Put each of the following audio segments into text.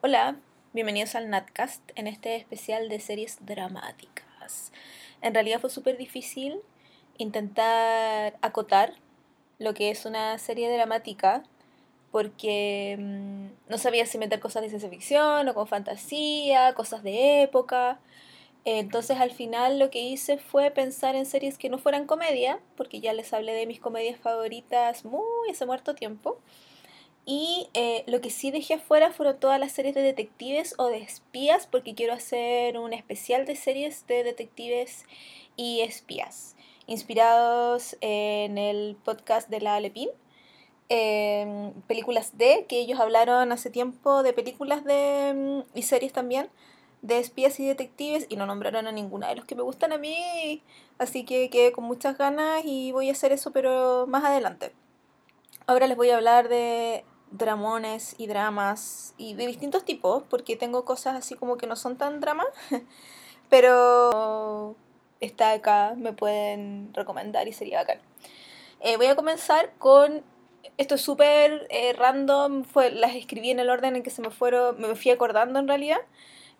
Hola, bienvenidos al Natcast en este especial de series dramáticas. En realidad fue súper difícil intentar acotar lo que es una serie dramática porque mm, no sabía si meter cosas de ciencia ficción o con fantasía, cosas de época. Entonces al final lo que hice fue pensar en series que no fueran comedia, porque ya les hablé de mis comedias favoritas muy hace muerto tiempo. Y eh, lo que sí dejé afuera fueron todas las series de detectives o de espías, porque quiero hacer un especial de series de detectives y espías, inspirados en el podcast de la Alepín. Em, películas de, que ellos hablaron hace tiempo de películas de, mm, y series también de espías y detectives y no nombraron a ninguna de los que me gustan a mí, así que quedé con muchas ganas y voy a hacer eso pero más adelante. Ahora les voy a hablar de dramones y dramas y de distintos tipos, porque tengo cosas así como que no son tan dramas, pero está acá, me pueden recomendar y sería bacán. Eh, voy a comenzar con, esto es súper eh, random, fue, las escribí en el orden en que se me fueron, me fui acordando en realidad.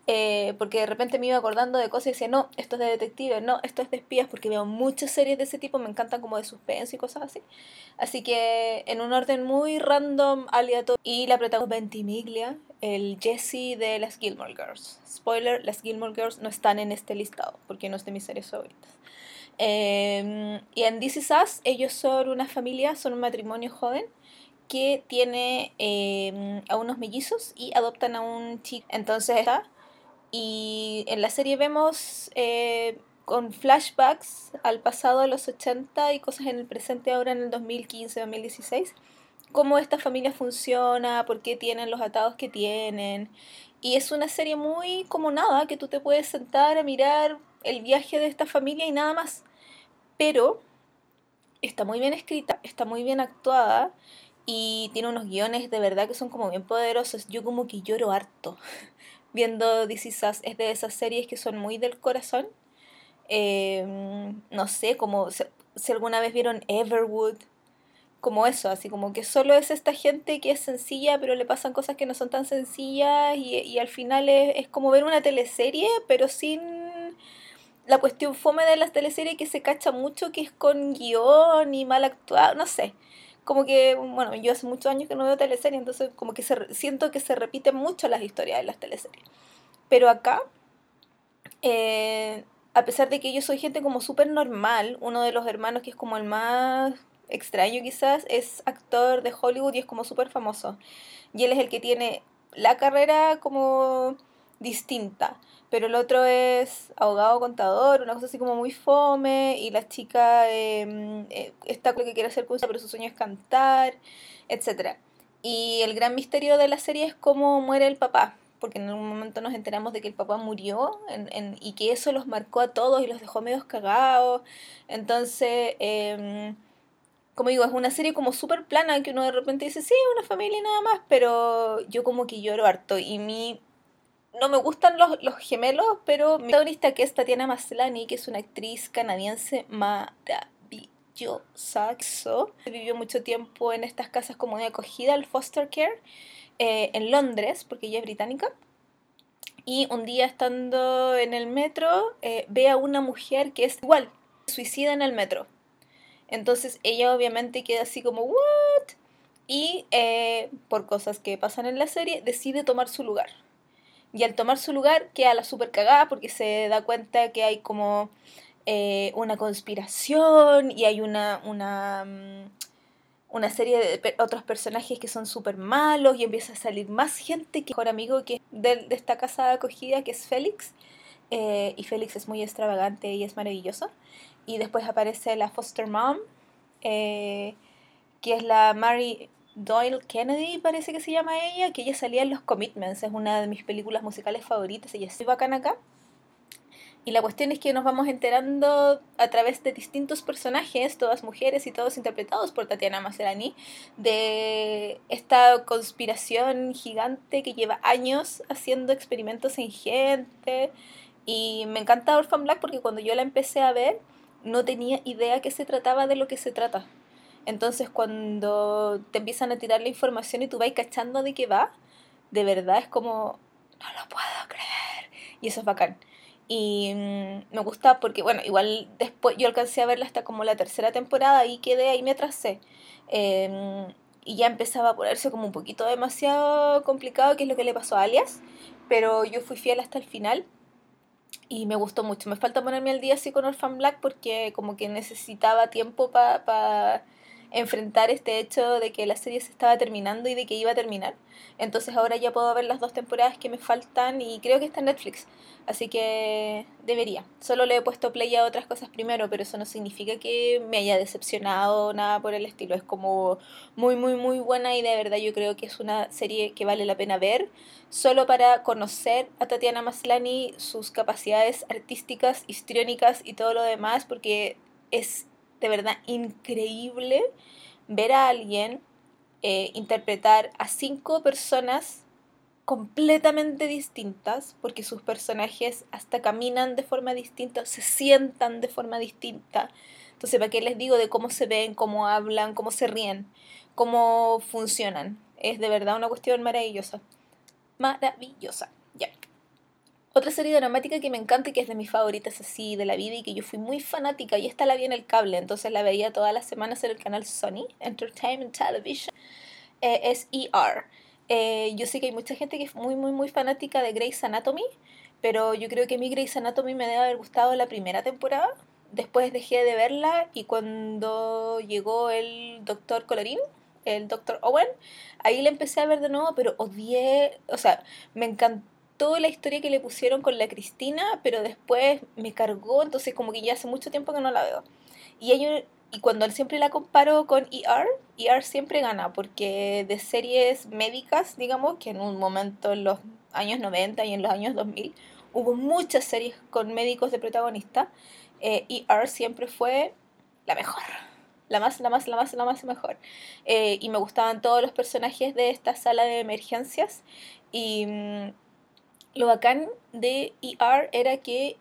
Eh, porque de repente me iba acordando de cosas y decía, no, esto es de detective, no, esto es de espías, porque veo muchas series de ese tipo, me encantan como de suspense y cosas así. Así que en un orden muy random, aleatorio, y la protagonista Ventimiglia, el Jesse de las Gilmore Girls. Spoiler, las Gilmore Girls no están en este listado, porque no es de mis series favoritas. Em, y en This Is Us, ellos son una familia, son un matrimonio joven que tiene em, a unos mellizos y adoptan a un chico. Entonces está y en la serie vemos eh, con flashbacks al pasado de los 80 y cosas en el presente ahora en el 2015-2016, cómo esta familia funciona, por qué tienen los atados que tienen. Y es una serie muy como nada, que tú te puedes sentar a mirar el viaje de esta familia y nada más. Pero está muy bien escrita, está muy bien actuada y tiene unos guiones de verdad que son como bien poderosos. Yo como que lloro harto viendo This Is Es de esas series que son muy del corazón. Em, no sé, como si, alguna vez vieron Everwood, como eso, así como que solo es esta gente que es sencilla, pero le pasan cosas que no son tan sencillas y, al final es, es, como ver una teleserie, pero sin la cuestión fome de las teleseries que se cacha mucho, que es con guion y mal actuado, no sé como que, bueno, yo hace muchos años que no veo teleseries, entonces como que se, siento que se repiten mucho las historias de las teleseries. Pero acá, eh, a pesar de que yo soy gente como súper normal, uno de los hermanos que es como el más extraño quizás, es actor de Hollywood y es como súper famoso. Y él es el que tiene la carrera como distinta. Pero el otro es abogado contador, una cosa así como muy fome, y la chica em, eh, está con que quiere hacer cosas, pero su sueño es cantar, etc. Y el gran misterio de la serie es cómo muere el papá, porque en un momento nos enteramos de que el papá murió en, y que eso los marcó a todos y los dejó medios cagados. Entonces, em, como digo, es una serie como súper plana que uno de repente dice, sí, una familia y nada más, pero yo como que lloro harto y mi no me gustan los, los gemelos, pero mi protagonista que es Tatiana Maslany, que es una actriz canadiense maravillosa. Vivió mucho tiempo en estas casas como de acogida, el foster care, eh, en Londres, porque ella es británica. Y un día estando en el metro, eh, ve a una mujer que es igual, suicida en el metro. Entonces ella obviamente queda así como, ¿what? Y eh, por cosas que pasan en la serie, decide tomar su lugar y al tomar su lugar queda la super cagada porque se da cuenta que hay como eh, una conspiración y hay una, una, mm, una serie de otros personajes que son súper malos y empieza a salir más gente que mejor amigo que de, de esta casa de acogida que es Félix. Eh, y Félix es muy extravagante y es maravilloso. Y después aparece la foster mom, eh, que es la Mary Doyle Kennedy, parece que se llama ella, que ella salía en Los Commitments, es una de mis películas musicales favoritas, ella es muy bacana acá. Y la cuestión es que nos vamos enterando a través de distintos personajes, todas mujeres y todos interpretados por Tatiana Maserani, de esta conspiración gigante que lleva años haciendo experimentos en gente. Y me encanta Orphan Black porque cuando yo la empecé a ver, no tenía idea que se trataba de lo que se trata. Entonces cuando te empiezan a tirar la información y tú vas cachando de qué va, de verdad es como, no lo puedo creer. Y eso es bacán. Y mm, me gusta porque, bueno, igual después yo alcancé a verla hasta como la tercera temporada y quedé ahí me atrasé. Em, y ya empezaba a ponerse como un poquito demasiado complicado, que es lo que le pasó a Alias. Pero yo fui fiel hasta el final y me gustó mucho. Me falta ponerme al día así con Orphan Black porque como que necesitaba tiempo para enfrentar este hecho de que la serie se estaba terminando y de que iba a terminar. Entonces ahora ya puedo ver las dos temporadas que me faltan y creo que está en Netflix. Así que debería. Solo le he puesto play a otras cosas primero, pero eso no significa que me haya decepcionado nada por el estilo. Es como muy, muy, muy buena y de verdad yo creo que es una serie que vale la pena ver solo para conocer a Tatiana Maslani, sus capacidades artísticas, histriónicas y todo lo demás, porque es de verdad increíble ver a alguien eh, interpretar a cinco personas completamente distintas, porque sus personajes hasta caminan de forma distinta, se sientan de forma distinta. Entonces, ¿para qué les digo de cómo se ven, cómo hablan, cómo se ríen, cómo funcionan? Es de verdad una cuestión maravillosa. Maravillosa. Ya. Otra serie dramática que me encanta y que es de mis favoritas así de la vida y que yo fui muy fanática y esta la vi en el cable, entonces la veía todas las semanas en el canal Sony Entertainment Television, eh, es ER. Yo sé que hay mucha gente que es muy, muy, muy fanática de Grey's Anatomy, pero yo creo que mí Grey's Anatomy me debe haber gustado la primera temporada. Después dejé de verla y cuando llegó el doctor Colorín, el doctor Owen, ahí la empecé a ver de nuevo, pero odié, o sea, me encantó toda la historia que le pusieron con la Cristina, pero después me cargó, entonces como que ya hace mucho tiempo que no la veo. Y, y cuando siempre la comparo con ER, ER siempre gana, porque de series médicas, digamos, que en un momento en los años 90 y en los años 2000 hubo muchas series con médicos de protagonista, ER siempre fue la mejor. La más, la más, la más, la más mejor. Eh, y me gustaban todos los personajes de esta sala de emergencias. Y mm, lo bacán de ER era que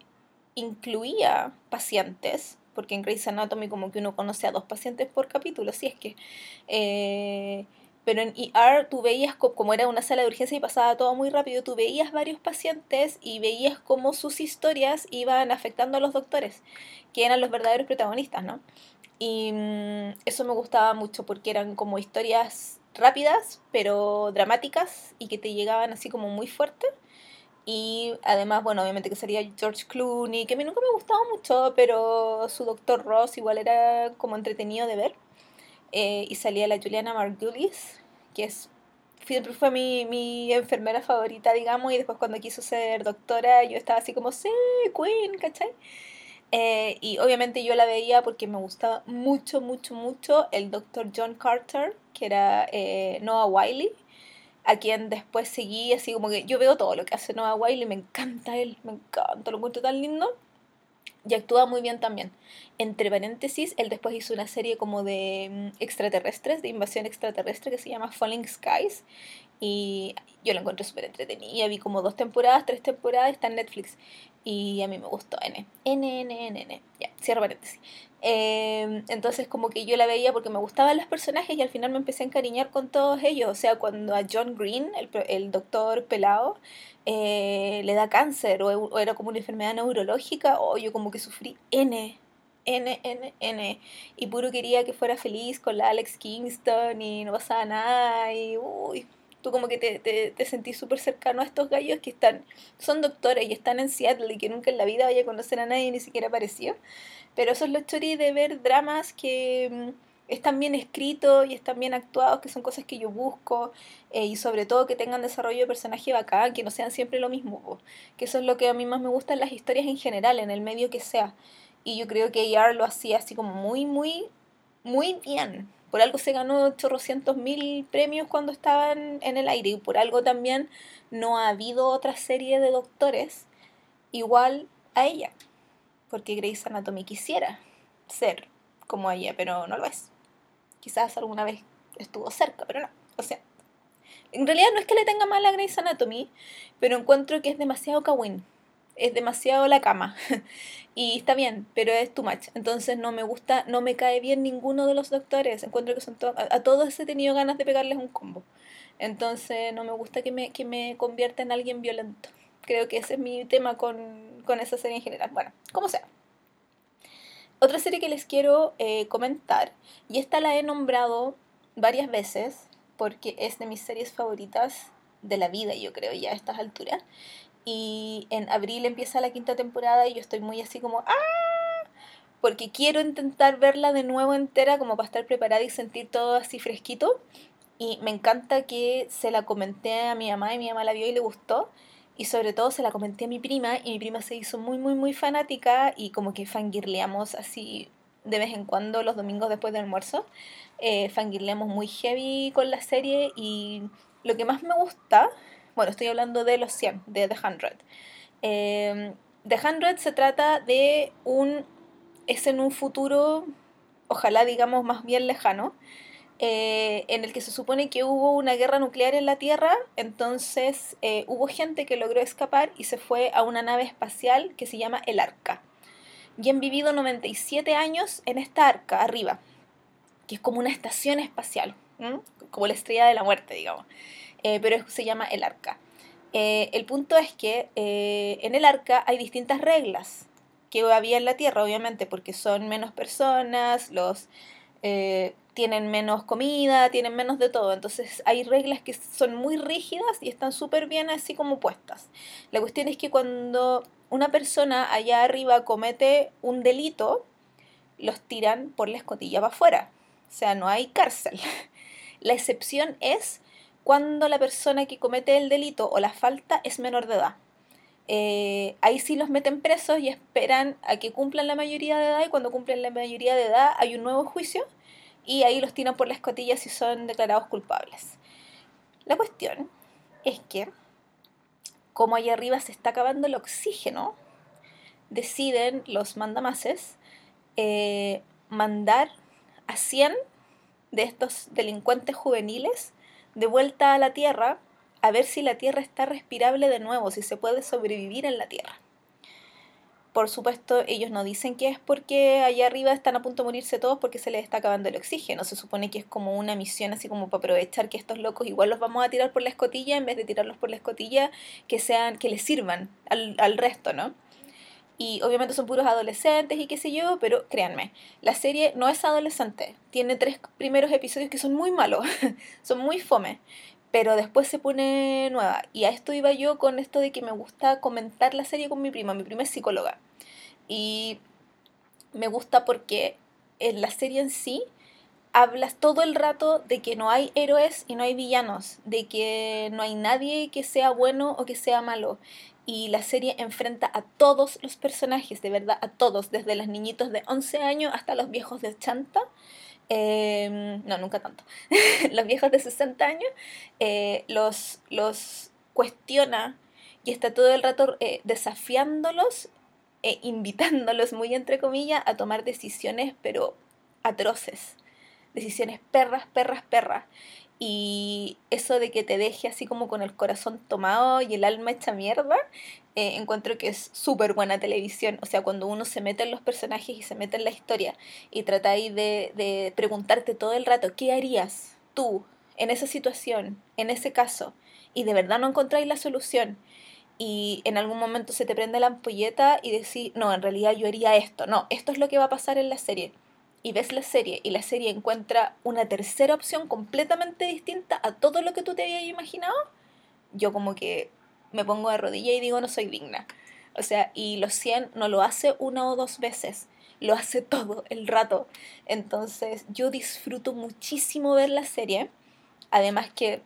incluía pacientes, porque en Grey's Anatomy como que uno conoce a dos pacientes por capítulo, así es que... Eh, pero en ER tú veías, como era una sala de urgencia y pasaba todo muy rápido, tú veías varios pacientes y veías cómo sus historias iban afectando a los doctores, que eran los verdaderos protagonistas, ¿no? Y mm, eso me gustaba mucho porque eran como historias rápidas, pero dramáticas y que te llegaban así como muy fuertes. Y además, bueno, obviamente que sería George Clooney, que a mí nunca me gustaba mucho, pero su doctor Ross igual era como entretenido de ver. Eh, y salía la Juliana Margulies, que es siempre fue mi, mi enfermera favorita, digamos, y después cuando quiso ser doctora yo estaba así como, sí, Queen, ¿cachai? Eh, y obviamente yo la veía porque me gustaba mucho, mucho, mucho el doctor John Carter, que era eh, Noah Wiley a quien después seguí, así como que yo veo todo lo que hace Noah Wiley, me encanta él, me encanta, lo encuentro tan lindo. Y actúa muy bien también. Entre paréntesis, él después hizo una serie como de mm, extraterrestres, de invasión extraterrestre, que se llama Falling Skies. Y yo lo encuentro súper entretenida. Vi como dos temporadas, tres temporadas, está en Netflix. Y a mí me gustó N. N, N, N, N. Ya, cierro paréntesis. Em, entonces como que yo la veía porque me gustaban los personajes y al final me empecé a encariñar con todos ellos. O sea, cuando a John Green, el, el doctor pelado, eh, le da cáncer o, era como una enfermedad neurológica, o yo como que sufrí N. N, N, N. Y puro quería que fuera feliz con la Alex Kingston y no pasaba nada. Y uy, tú como que te, te, te sentís súper cercano a estos gallos que están, son doctores y están en Seattle y que nunca en la vida vaya a conocer a nadie, ni siquiera apareció. Pero eso es lo chori de ver dramas que mm, están bien escritos y están bien actuados, que son cosas que yo busco, eh, y sobre todo que tengan desarrollo de personaje bacán, que no sean siempre lo mismo, que eso es lo que a mí más me gusta en las historias en general, en el medio que sea. Y yo creo que AR lo hacía así como muy, muy, muy bien. Por algo se ganó 800 mil premios cuando estaban en el aire y por algo también no ha habido otra serie de doctores igual a ella porque Grey's Anatomy quisiera ser como ella, pero no lo es. Quizás alguna vez estuvo cerca, pero no. O sea, en realidad no es que le tenga mal a Grey's Anatomy, pero encuentro que es demasiado kawin. Es demasiado la cama. y está bien, pero es too much. Entonces no me gusta, no me cae bien ninguno de los doctores. Encuentro que son a, todos he tenido ganas de pegarles un combo. Entonces no me gusta que me, que me convierta en alguien violento. Creo que ese es mi tema con, con esa serie en general. Bueno, como sea. Otra serie que les quiero eh, comentar, y esta la he nombrado varias veces porque es de mis series favoritas de la vida, yo creo, ya a estas alturas. Y en abril empieza la quinta temporada y yo estoy muy así como, ¡ah! Porque quiero intentar verla de nuevo entera como para estar preparada y sentir todo así fresquito. Y me encanta que se la comenté a mi mamá y mi mamá la vio y le gustó. Y sobre todo se la comenté a mi prima y mi prima se hizo muy, muy, muy fanática y como que fangirleamos así de vez en cuando los domingos después del almuerzo. Eh, fangirleamos muy heavy con la serie y lo que más me gusta, bueno, estoy hablando de los 100, de The 100. Eh, The 100 se trata de un, es en un futuro, ojalá digamos más bien lejano, eh, en el que se supone que hubo una guerra nuclear en la Tierra, entonces eh, hubo gente que logró escapar y se fue a una nave espacial que se llama el Arca. Y han vivido 97 años en esta Arca, arriba, que es como una estación espacial, como la estrella de la muerte, digamos, eh, pero se llama el Arca. el punto es que en el Arca hay distintas reglas que había en la Tierra, obviamente, porque son menos personas, los tienen menos comida, tienen menos de todo. Entonces hay reglas que son muy rígidas y están súper bien así como puestas. La cuestión es que cuando una persona allá arriba comete un delito, los tiran por la escotilla para afuera. O sea, no hay cárcel. La excepción es cuando la persona que comete el delito o la falta es menor de edad. Eh, ahí sí los meten presos y esperan a que cumplan la mayoría de edad y cuando cumplen la mayoría de edad hay un nuevo juicio y ahí los tiran por la escotilla si son declarados culpables. La cuestión es que, como allá arriba se está acabando el oxígeno, deciden los mandamases eh, mandar a 100 de estos delincuentes juveniles de vuelta a la Tierra a ver si la Tierra está respirable de nuevo, si se puede sobrevivir en la Tierra. Por supuesto, ellos no dicen que es porque allá arriba están a punto de morirse todos porque se les está acabando el oxígeno. Se supone que es como una misión así como para aprovechar que estos locos igual los vamos a tirar por la escotilla en vez de tirarlos por la escotilla que sean que les sirvan al, al resto, ¿no? Y obviamente son puros adolescentes y qué sé yo, pero créanme, la serie no es adolescente. Tiene tres primeros episodios que son muy malos, son muy fome pero después se pone nueva. Y a esto iba yo con esto de que me gusta comentar la serie con mi prima. Mi prima es psicóloga. Y me gusta porque en la serie en sí hablas todo el rato de que no hay héroes y no hay villanos, de que no hay nadie que sea bueno o que sea malo. Y la serie enfrenta a todos los personajes, de verdad, a todos, desde los niñitos de 11 años hasta los viejos de 80. Em, no, nunca tanto. los viejos de 60 años eh, los, los cuestiona y está todo el rato eh, desafiándolos e invitándolos, muy entre comillas, a tomar decisiones, pero atroces. Decisiones perras, perras, perras. Y eso de que te deje así como con el corazón tomado y el alma hecha mierda, eh, encuentro que es súper buena televisión. O sea, cuando uno se mete en los personajes y se mete en la historia y tratáis de, de preguntarte todo el rato, ¿qué harías tú en esa situación, en ese caso? Y de verdad no encontráis la solución y en algún momento se te prende la ampolleta y decís, no, en realidad yo haría esto, no, esto es lo que va a pasar en la serie. Y ves la serie y la serie encuentra una tercera opción completamente distinta a todo lo que tú te habías imaginado, yo como que me pongo de rodilla y digo, no soy digna. O sea, y los 100 no lo hace una o dos veces, lo hace todo el rato. Entonces yo disfruto muchísimo ver la serie. Además que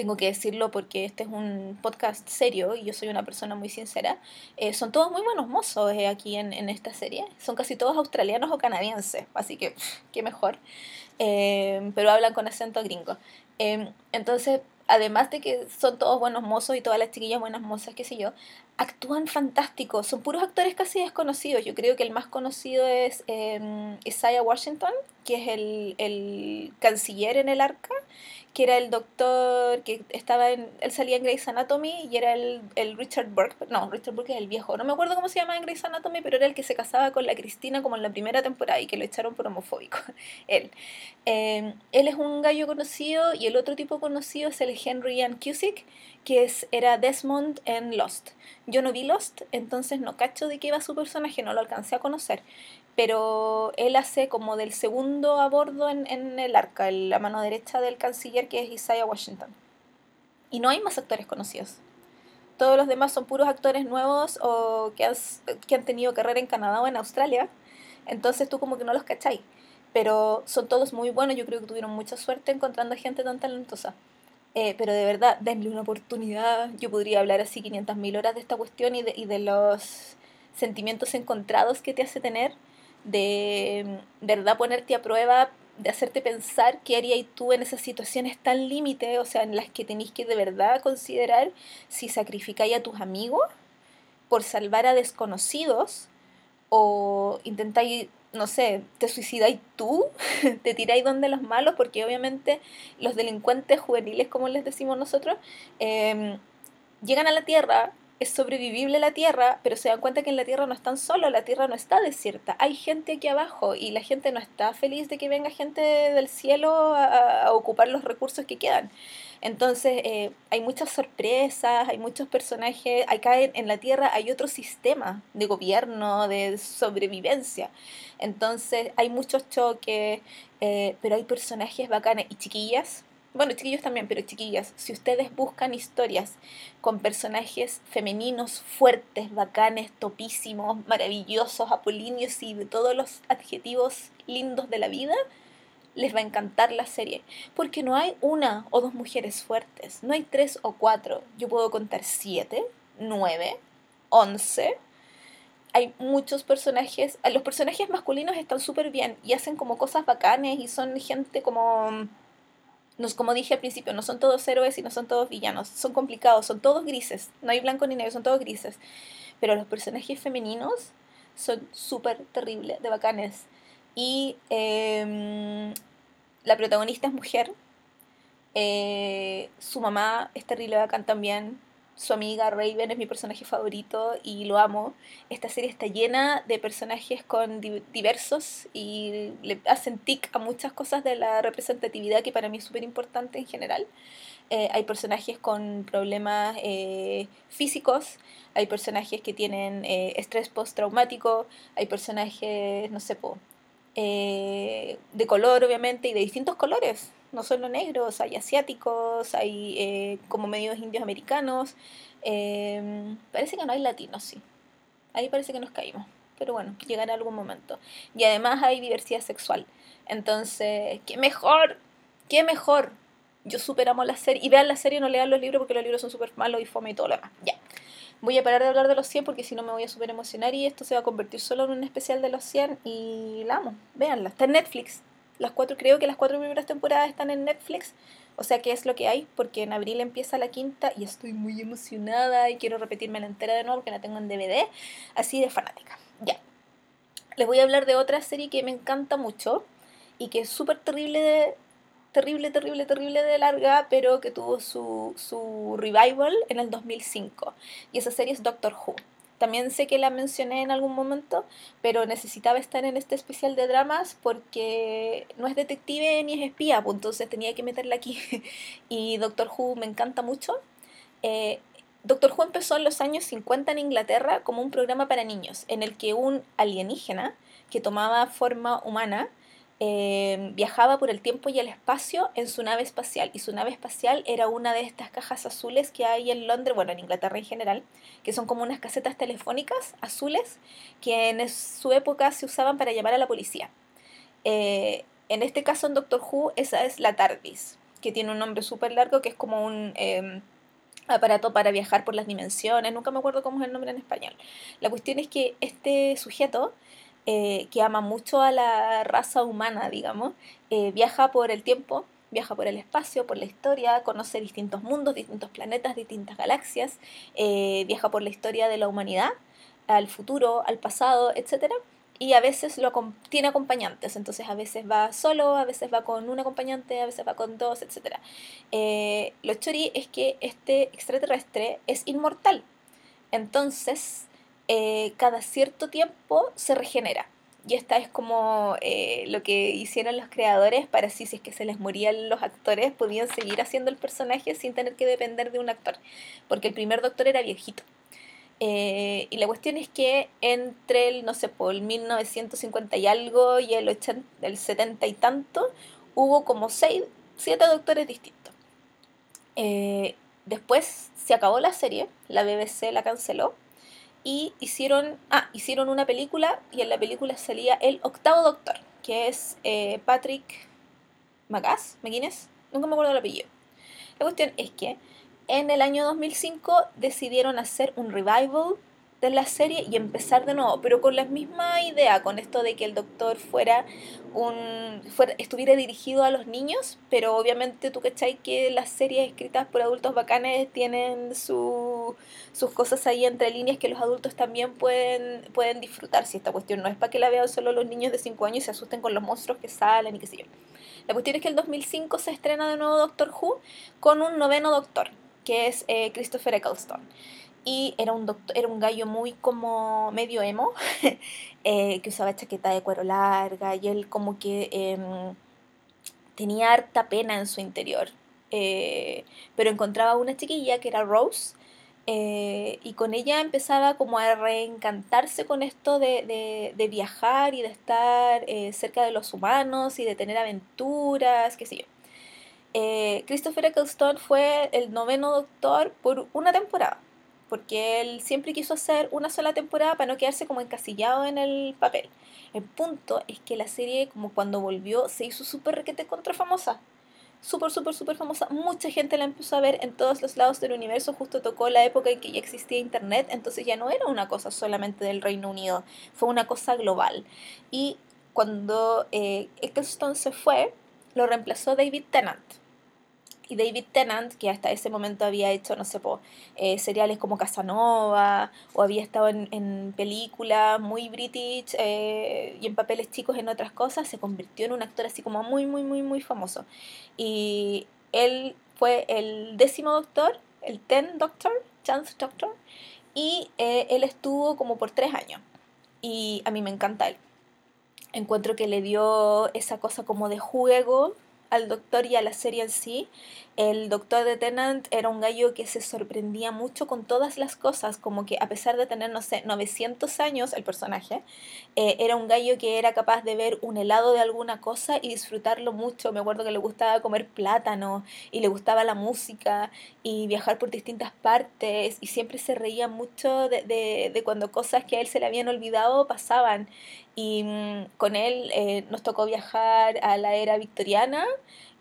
tengo que decirlo porque este es un podcast serio y yo soy una persona muy sincera, eh, son todos muy buenos mozos eh, aquí en, en, esta serie. Son casi todos australianos o canadienses, así que qué mejor. Eh, pero hablan con acento gringo. entonces, además de que son todos buenos mozos y todas las chiquillas buenas mozas, qué sé yo, actúan fantásticos. Son puros actores casi desconocidos. Yo creo que el más conocido es Isaiah Washington, que es el, el canciller en el arca, que era el doctor que estaba en, él salía en Grey's Anatomy y era el, el Richard Burke, no, Richard Burke es el viejo, no me acuerdo cómo se llama en Grey's Anatomy, pero era el que se casaba con la Cristina como en la primera temporada y que lo echaron por homofóbico, él. Eh, él es un gallo conocido y el otro tipo conocido es el Henry Ian Cusick, que es, era Desmond en Lost. Yo no vi Lost, entonces no cacho de qué iba su personaje, no lo alcancé a conocer pero él hace como del segundo a bordo en, en el arca, la mano derecha del canciller que es Isaiah Washington. Y no hay más actores conocidos. Todos los demás son puros actores nuevos o que, que han tenido carrera en Canadá o en Australia. Entonces tú como que no los cacháis. Pero son todos muy buenos. Yo creo que tuvieron mucha suerte encontrando gente tan talentosa. Eh, pero de verdad, denle una oportunidad. Yo podría hablar así 500.000 horas de esta cuestión y de, y de los sentimientos encontrados que te hace tener de verdad ponerte a prueba, de hacerte pensar qué harías tú en esas situaciones tan límite, o sea, en las que tenéis que de verdad considerar si sacrificáis a tus amigos por salvar a desconocidos o intentáis, no sé, te suicidáis tú, te tiráis donde los malos, porque obviamente los delincuentes juveniles, como les decimos nosotros, em, llegan a la Tierra, es sobrevivible la Tierra, pero se dan cuenta que en la Tierra no están solos, la Tierra no está desierta, hay gente aquí abajo y la gente no está feliz de que venga gente del cielo a, ocupar los recursos que quedan. Entonces eh, hay muchas sorpresas, hay muchos personajes, acá en, en, la Tierra hay otro sistema de gobierno, de sobrevivencia. Entonces hay muchos choques, eh, pero hay personajes bacanes y chiquillas bueno, chiquillos también, pero chiquillas, si ustedes buscan historias con personajes femeninos fuertes, bacanes, topísimos, maravillosos, apolíneos y de todos los adjetivos lindos de la vida, les va a encantar la serie. Porque no hay una o dos mujeres fuertes, no hay tres o cuatro. Yo puedo contar siete, nueve, once. Hay muchos personajes, los personajes masculinos están súper bien y hacen como cosas bacanes y son gente como como dije al principio, no son todos héroes y no son todos villanos, son complicados, son todos grises, no hay blanco ni negro, son todos grises. Pero los personajes femeninos son súper terribles, de bacanes. Y em, la protagonista es mujer, eh, su mamá es terrible bacán también, su amiga Raven es mi personaje favorito y lo amo. Esta serie está llena de personajes con diversos y le hacen tic a muchas cosas de la representatividad que para mí es súper importante en general. Eh, hay personajes con problemas eh, físicos, hay personajes que tienen eh, estrés postraumático, hay personajes, no sé, po, de color obviamente y de distintos colores no solo negros, hay asiáticos, hay eh, como medios indios americanos. Em, parece que no hay latinos, sí. Ahí parece que nos caímos. Pero bueno, llegará algún momento. Y además hay diversidad sexual. Entonces, ¿qué mejor? ¿Qué mejor? Yo superamos la serie. Y vean la serie, no lean los libros porque los libros son súper malos y fome y todo lo demás. Ya. Voy a parar de hablar de los 100 porque si no me voy a súper emocionar y esto se va a convertir solo en un especial de los 100 y la amo. Véanla. Está en Netflix. Las cuatro, creo que las cuatro primeras temporadas están en Netflix. O sea que es lo que hay, porque en abril empieza la quinta y estoy muy emocionada y quiero repetirme la entera de nuevo porque la tengo en DVD. Así de fanática. Ya. Les voy a hablar de otra serie que me encanta mucho y que es súper terrible de, terrible, terrible, terrible de larga, pero que tuvo su, su revival en el 2005. Y esa serie es Doctor Who. También sé que la mencioné en algún momento, pero necesitaba estar en este especial de dramas porque no es detective ni es espía, pues entonces tenía que meterla aquí. y Doctor Who me encanta mucho. Eh, Doctor Who empezó en los años 50 en Inglaterra como un programa para niños, en el que un alienígena que tomaba forma humana Em, viajaba por el tiempo y el espacio en su nave espacial. Y su nave espacial era una de estas cajas azules que hay en Londres, bueno, en Inglaterra en general, que son como unas casetas telefónicas azules que en su época se usaban para llamar a la policía. Eh, en este caso, en Doctor Who, esa es la TARDIS, que tiene un nombre súper largo, que es como un em, aparato para viajar por las dimensiones, nunca me acuerdo cómo es el nombre en español. La cuestión es que este sujeto eh, que ama mucho a la raza humana, digamos, eh, viaja por el tiempo, viaja por el espacio, por la historia, conoce distintos mundos, distintos planetas, distintas galaxias, eh, viaja por la historia de la humanidad, al futuro, al pasado, etc. y a veces lo tiene acompañantes, entonces a veces va solo, a veces va con un acompañante, a veces va con dos, etc. Lo chori es que este extraterrestre es inmortal, entonces eh, cada cierto tiempo se regenera. Y esta es como eh, lo que hicieron los creadores para así, si es que se les morían los actores, podían seguir haciendo el personaje sin tener que depender de un actor. Porque el primer doctor era viejito. Eh, y la cuestión es que entre el, no sé, por el 1950 y algo y el, 80, el 70 y tanto, hubo como 6, 7 doctores distintos. Después se acabó la serie, la BBC la canceló y hicieron, ah, hicieron una película y en la película salía el octavo doctor, que es eh, Patrick McGass, McGuinness, nunca me acuerdo el apellido. La cuestión es que en el año 2005 decidieron hacer un revival de la serie y empezar de nuevo, pero con la misma idea, con esto de que el doctor fuera un estuviera dirigido a los niños, pero obviamente tú cachai que las series escritas por adultos bacanes tienen sus cosas ahí entre líneas que los adultos también pueden, pueden disfrutar, si esta cuestión no es para que la vean solo los niños de 5 años y se asusten con los monstruos que salen y qué sé yo. La cuestión es que el 2005 se estrena de nuevo Doctor Who con un noveno doctor, que es eh, Christopher Eccleston. Y era un, doctor, era un gallo muy como medio emo, eh, que usaba chaqueta de cuero larga y él como que em, tenía harta pena en su interior. Eh, pero encontraba una chiquilla que era Rose y con ella empezaba como a reencantarse con esto de, de, de viajar y de estar cerca de los humanos y de tener aventuras, qué sé yo. Eh, Christopher Eccleston fue el noveno doctor por una temporada, porque él siempre quiso hacer una sola temporada para no quedarse como encasillado en el papel. El punto es que la serie, como cuando volvió, se hizo súper requete contra famosa. Súper, súper, súper famosa. Mucha gente la empezó a ver en todos los lados del universo. Justo tocó la época en que ya existía Internet, entonces ya no era una cosa solamente del Reino Unido, fue una cosa global. Y cuando eh, se fue, lo reemplazó David Tennant y David Tennant, que hasta ese momento había hecho, no sé, po, eh, seriales como Casanova, o había estado en, en películas muy british eh, y en papeles chicos en otras cosas, se convirtió en un actor así como muy, muy, muy, muy famoso. Y él fue el décimo doctor, el Ten Doctor, Chance Doctor, y eh, él estuvo como por tres años. Y a mí me encanta él. Encuentro que le dio esa cosa como de juego al doctor y a la serie en sí. El doctor de Tennant era un gallo que se sorprendía mucho con todas las cosas, como que a pesar de tener, no sé, 900 años el personaje, eh, era un gallo que era capaz de ver un helado de alguna cosa y disfrutarlo mucho. Me acuerdo que le gustaba comer plátano y le gustaba la música y viajar por distintas partes y siempre se reía mucho de, de, cuando cosas que a él se le habían olvidado pasaban. Y mm, con él eh, nos tocó viajar a la era victoriana,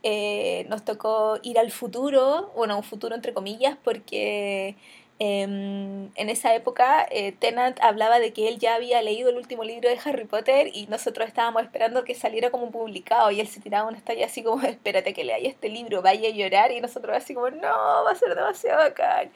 eh, nos tocó ir al futuro, bueno, un futuro entre comillas, porque em, en esa época eh, Tennant hablaba de que él ya había leído el último libro de Harry Potter y nosotros estábamos esperando que saliera como publicado y él se tiraba una estalla así como, espérate que lea este libro, vaya a llorar y nosotros así como, no, va a ser demasiado bacán.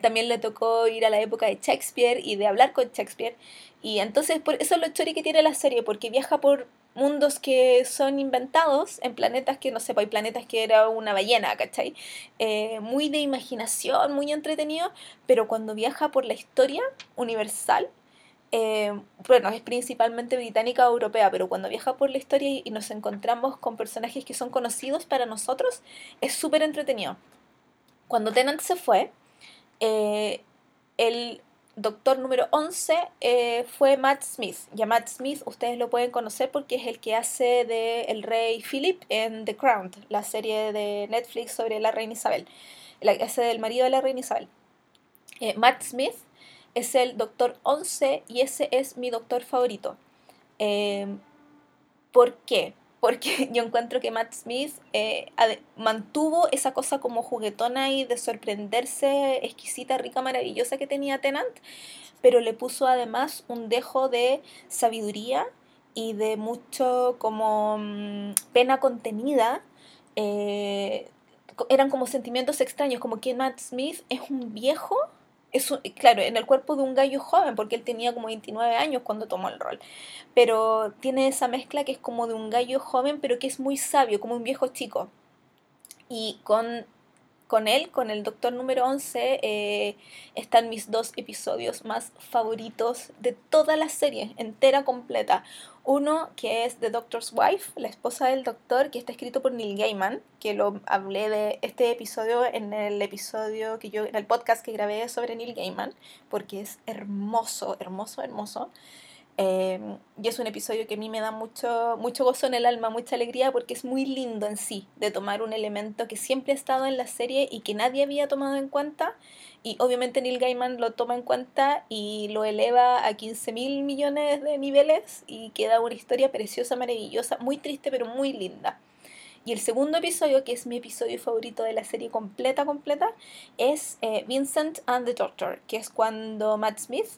también le tocó ir a la época de Shakespeare y de hablar con Shakespeare y entonces por eso es lo chori que tiene la serie, porque viaja por mundos que son inventados en planetas que no sé, pues, hay planetas que era una ballena, ¿cachai? Eh, muy de imaginación, muy entretenido, pero cuando viaja por la historia universal, eh, bueno, es principalmente británica o europea, pero cuando viaja por la historia y, nos encontramos con personajes que son conocidos para nosotros, es súper entretenido. Cuando Tennant se fue, eh, él doctor número 11 eh, fue Matt Smith. Ya Matt Smith ustedes lo pueden conocer porque es el que hace de el rey Philip en The Crown, la serie de Netflix sobre la reina Isabel. La, hace del marido de la reina Isabel. Eh, Matt Smith es el doctor 11 y ese es mi doctor favorito. Eh, ¿Por qué? Porque yo encuentro que Matt Smith eh, mantuvo esa cosa como juguetona y de sorprenderse, exquisita, rica, maravillosa que tenía Tenant, pero le puso además un dejo de sabiduría y de mucho como mm, pena contenida. Eh, eran como sentimientos extraños, como que Matt Smith es un viejo es claro, en el cuerpo de un gallo joven, porque él tenía como 29 años cuando tomó el rol. Pero tiene esa mezcla que es como de un gallo joven, pero que es muy sabio, como un viejo chico. Y con con él, con el Doctor número 11, eh, están mis dos episodios más favoritos de toda la serie, entera, completa. Uno que es The Doctor's Wife, la esposa del doctor, que está escrito por Neil Gaiman, que lo hablé de este episodio en el episodio que yo, en el podcast que grabé sobre Neil Gaiman, porque es hermoso, hermoso, hermoso. Em, y es un episodio que a mí me da mucho, mucho gozo en el alma, mucha alegría, porque es muy lindo en sí, de tomar un elemento que siempre ha estado en la serie y que nadie había tomado en cuenta. Y obviamente Neil Gaiman lo toma en cuenta y lo eleva a 15 mil millones de niveles y queda una historia preciosa, maravillosa, muy triste, pero muy linda. Y el segundo episodio, que es mi episodio favorito de la serie completa, completa, es eh, Vincent and the Doctor, que es cuando Matt Smith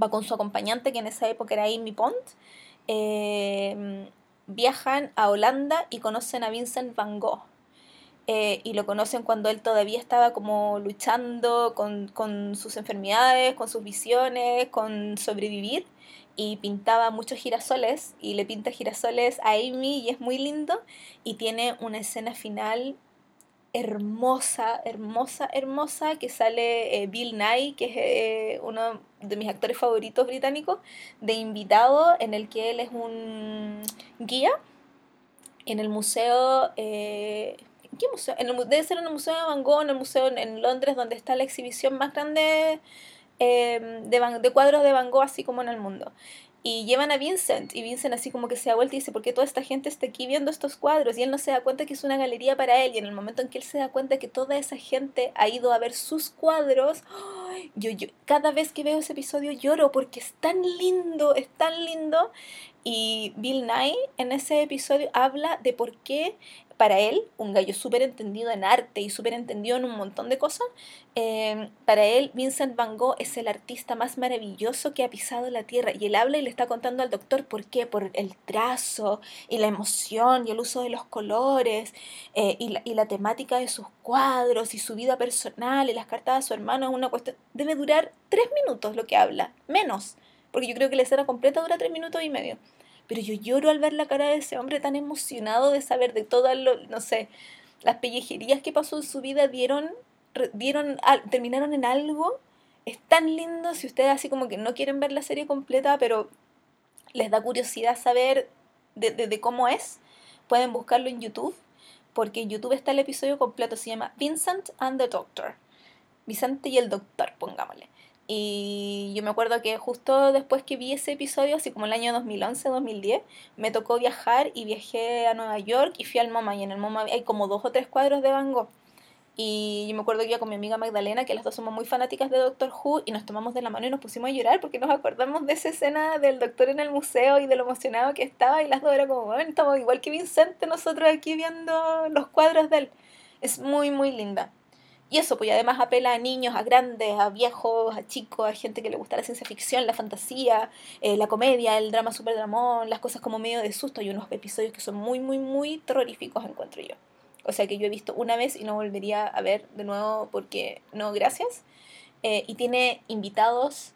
va con su acompañante, que en esa época era Amy Pond, eh, viajan a Holanda y conocen a Vincent Van Gogh. Eh, y lo conocen cuando él todavía estaba como luchando con, con, sus enfermedades, con sus visiones, con sobrevivir. Y pintaba muchos girasoles y le pinta girasoles a Amy y es muy lindo. Y tiene una escena final hermosa, hermosa, hermosa, que sale eh, Bill Nye, que es eh, uno de mis actores favoritos británicos, de invitado, en el que él es un guía en el museo... Eh, ¿Qué museo? En el, debe ser en el Museo de Van Gogh, en el museo en, Londres, donde está la exhibición más grande de, de cuadros de Van Gogh, así como en el mundo. Y llevan a Vincent, y Vincent así como que se da vuelta y dice, ¿por qué toda esta gente está aquí viendo estos cuadros? Y él no se da cuenta que es una galería para él, y en el momento en que él se da cuenta que toda esa gente ha ido a ver sus cuadros, yo, yo cada vez que veo ese episodio lloro porque es tan lindo, es tan lindo. Y Bill Nye en ese episodio habla de por qué para él, un gallo súper entendido en arte y súper entendido en un montón de cosas, em, para él Vincent Van Gogh es el artista más maravilloso que ha pisado la tierra. Y él habla y le está contando al doctor por qué, por el trazo y la emoción y el uso de los colores eh, y, la, y, la, temática de sus cuadros y su vida personal y las cartas de su hermano. Es una cuestión, debe durar tres minutos lo que habla, menos, porque yo creo que la escena completa dura tres minutos y medio pero yo lloro al ver la cara de ese hombre tan emocionado de saber de todas, lo, no sé, las pellejerías que pasó en su vida dieron, dieron terminaron en algo. Es tan lindo si ustedes así como que no quieren ver la serie completa, pero les da curiosidad saber de, de cómo es, pueden buscarlo en YouTube, porque en YouTube está el episodio completo, se llama Vincent and the Doctor. Vicente y el Doctor, pongámosle. Y yo me acuerdo que justo después que vi ese episodio, así como el año 2011-2010, me tocó viajar y viajé a Nueva York y fui al MoMA. Y en el MoMA hay como dos o tres cuadros de Van Gogh. Y yo me acuerdo que iba con mi amiga Magdalena, que las dos somos muy fanáticas de Doctor Who, y nos tomamos de la mano y nos pusimos a llorar porque nos acordamos de esa escena del doctor en el museo y de lo emocionado que estaba. Y las dos eran como, bueno, estamos igual que Vincente nosotros aquí viendo los cuadros de él. Es muy, muy linda. Y eso, pues además apela a niños, a grandes, a viejos, a chicos, a gente que le gusta la ciencia ficción, la fantasía, eh, la comedia, el drama super dramón, las cosas como medio de susto. Hay unos episodios que son muy, muy, muy terroríficos, encuentro yo. O sea que yo he visto una vez y no volvería a ver de nuevo porque no, gracias. Eh, y tiene invitados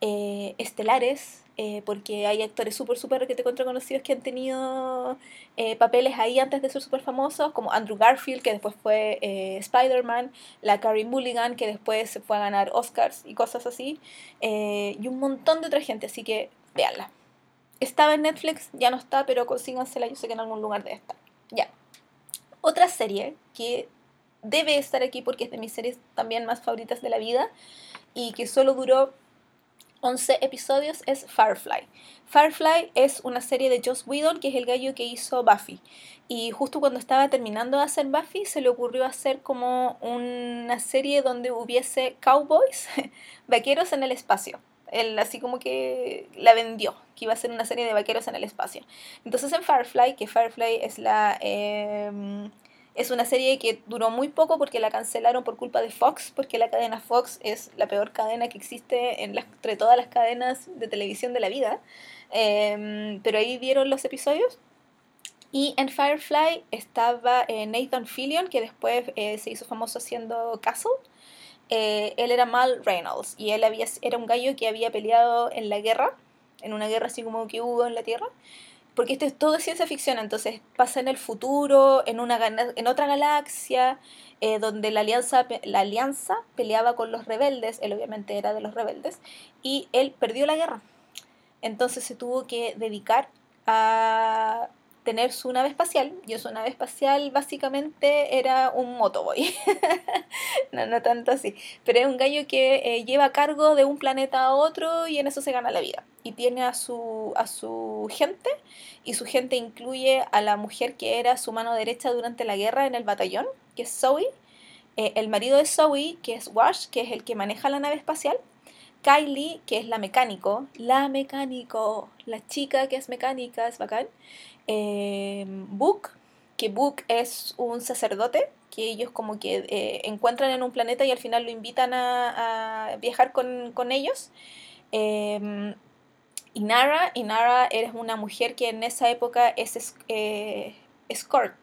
eh, estelares eh, porque hay actores súper, súper que te conocidos que han tenido eh, papeles ahí antes de ser súper famosos, como Andrew Garfield, que después fue eh, Spider-Man, la Carrie Mulligan, que después se fue a ganar Oscars y cosas así, y un montón de otra gente, así que véanla. Estaba en Netflix, ya no está, pero consígansela, yo sé que en algún lugar debe estar. Ya. Otra serie que debe estar aquí porque es de mis series también más favoritas de la vida y que solo duró 11 episodios es Firefly. Firefly es una serie de Joss Whedon, que es el gallo que hizo Buffy. Y justo cuando estaba terminando de hacer Buffy, se le ocurrió hacer como una serie donde hubiese cowboys, vaqueros en el espacio. Él así como que la vendió, que iba a ser una serie de vaqueros en el espacio. Entonces en Firefly, que Firefly es la... Em, es una serie que duró muy poco porque la cancelaron por culpa de Fox, porque la cadena Fox es la peor cadena que existe en entre todas las cadenas de televisión de la vida. Em, pero ahí dieron los episodios. Y en Firefly estaba eh, Nathan Fillion, que después eh, se hizo famoso haciendo Castle. eh, él era Mal Reynolds y él había, era un gallo que había peleado en la guerra, en una guerra así como que hubo en la Tierra, porque esto es todo ciencia ficción, entonces pasa en el futuro, en, una, en otra galaxia, eh, donde la alianza, la alianza peleaba con los rebeldes, él obviamente era de los rebeldes, y él perdió la guerra. Entonces se tuvo que dedicar a tener su nave espacial. Yo su nave espacial básicamente era un motoboy. no, no tanto así. Pero es un gallo que eh, lleva cargo de un planeta a otro y en eso se gana la vida. Y tiene a su, a su gente y su gente incluye a la mujer que era su mano derecha durante la guerra en el batallón, que es Zoe. Eh, el marido de Zoe, que es Wash, que es el que maneja la nave espacial. Kylie, que es la mecánico, la mecánico, la chica que es mecánica, es bacán. Eh, Book, que Book es un sacerdote que ellos como que eh, encuentran en un planeta y al final lo invitan a, viajar con, ellos. Eh, Inara, Inara es una mujer que en esa época es eh, escort.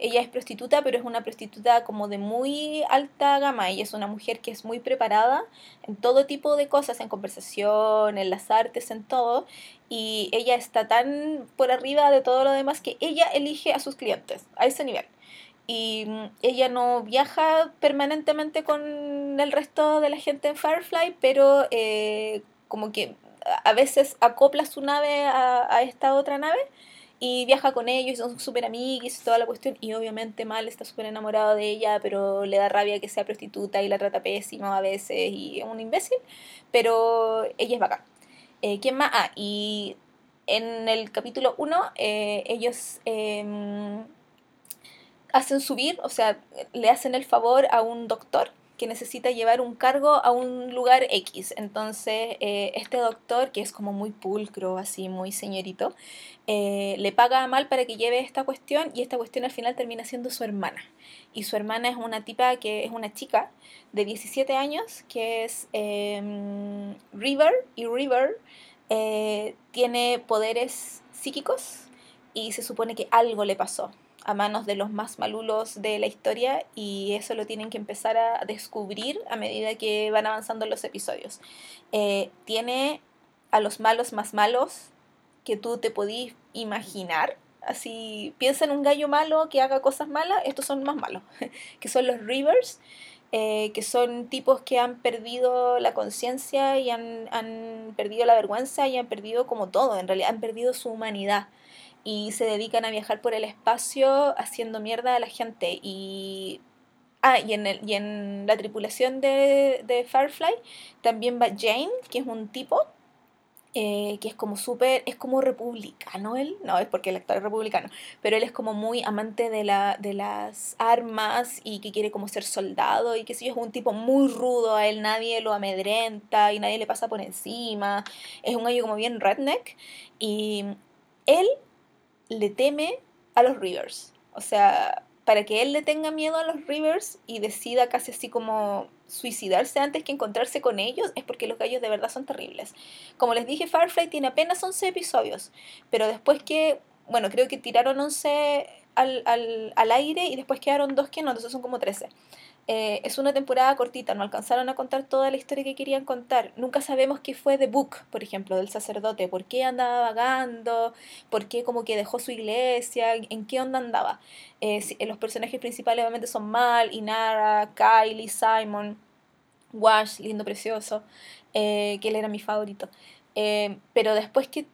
Ella es prostituta, pero es una prostituta como de muy alta gama. Ella es una mujer que es muy preparada en todo tipo de cosas, en conversación, en las artes, en todo y ella está tan por arriba de todo lo demás que ella elige a sus clientes a ese nivel. Y mm, ella no viaja permanentemente con el resto de la gente en Firefly, pero eh, como que a veces acopla su nave a, esta otra nave y viaja con ellos y son súper amigos y toda la cuestión. Y obviamente Mal está súper enamorado de ella, pero le da rabia que sea prostituta y la trata pésima a veces y es un imbécil. Pero ella es bacán. Eh, ¿Quién más? Ah, y en el capítulo 1 eh, ellos em, hacen subir, o sea, le hacen el favor a un doctor que necesita llevar un cargo a un lugar X. Entonces, eh, este doctor, que es como muy pulcro, así, muy señorito, le paga mal para que lleve esta cuestión y esta cuestión al final termina siendo su hermana. Y su hermana es una tipa que es una chica de 17 años, que es em, River, y River eh, tiene poderes psíquicos y se supone que algo le pasó a manos de los más malulos de la historia y eso lo tienen que empezar a descubrir a medida que van avanzando los episodios. Eh, tiene a los malos más malos que tú te podís imaginar. Así, piensa en un gallo malo que haga cosas malas, estos son más malos, que son los Rivers, eh, que son tipos que han perdido la conciencia y han, han, perdido la vergüenza y han perdido como todo, en realidad han perdido su humanidad y se dedican a viajar por el espacio haciendo mierda a la gente. Y... Ah, y en, el, y en la tripulación de, de Firefly también va Jane, que es un tipo eh, que es como súper, es como republicano él, no es porque el actor es republicano, pero él es como muy amante de, la, de las armas y que quiere como ser soldado y que si es un tipo muy rudo, a él nadie lo amedrenta y nadie le pasa por encima, es un gallo como bien redneck y él le teme a los Rivers, o sea, para que él le tenga miedo a los Rivers y decida casi así como suicidarse antes que encontrarse con ellos es porque los gallos de verdad son terribles. Como les dije, Firefly tiene apenas 11 episodios, pero después que, bueno, creo que tiraron 11 al, al, al aire y después quedaron dos que no, entonces son como 13. Eh, es una temporada cortita, no alcanzaron a contar toda la historia que querían contar. Nunca sabemos qué fue de Book, por ejemplo, del sacerdote, por qué andaba vagando, por qué como que dejó su iglesia, en qué onda andaba. Eh, eh, los personajes principales obviamente son Mal, Inara, Kylie, Simon, Wash, lindo, precioso, que él era mi favorito. pero después que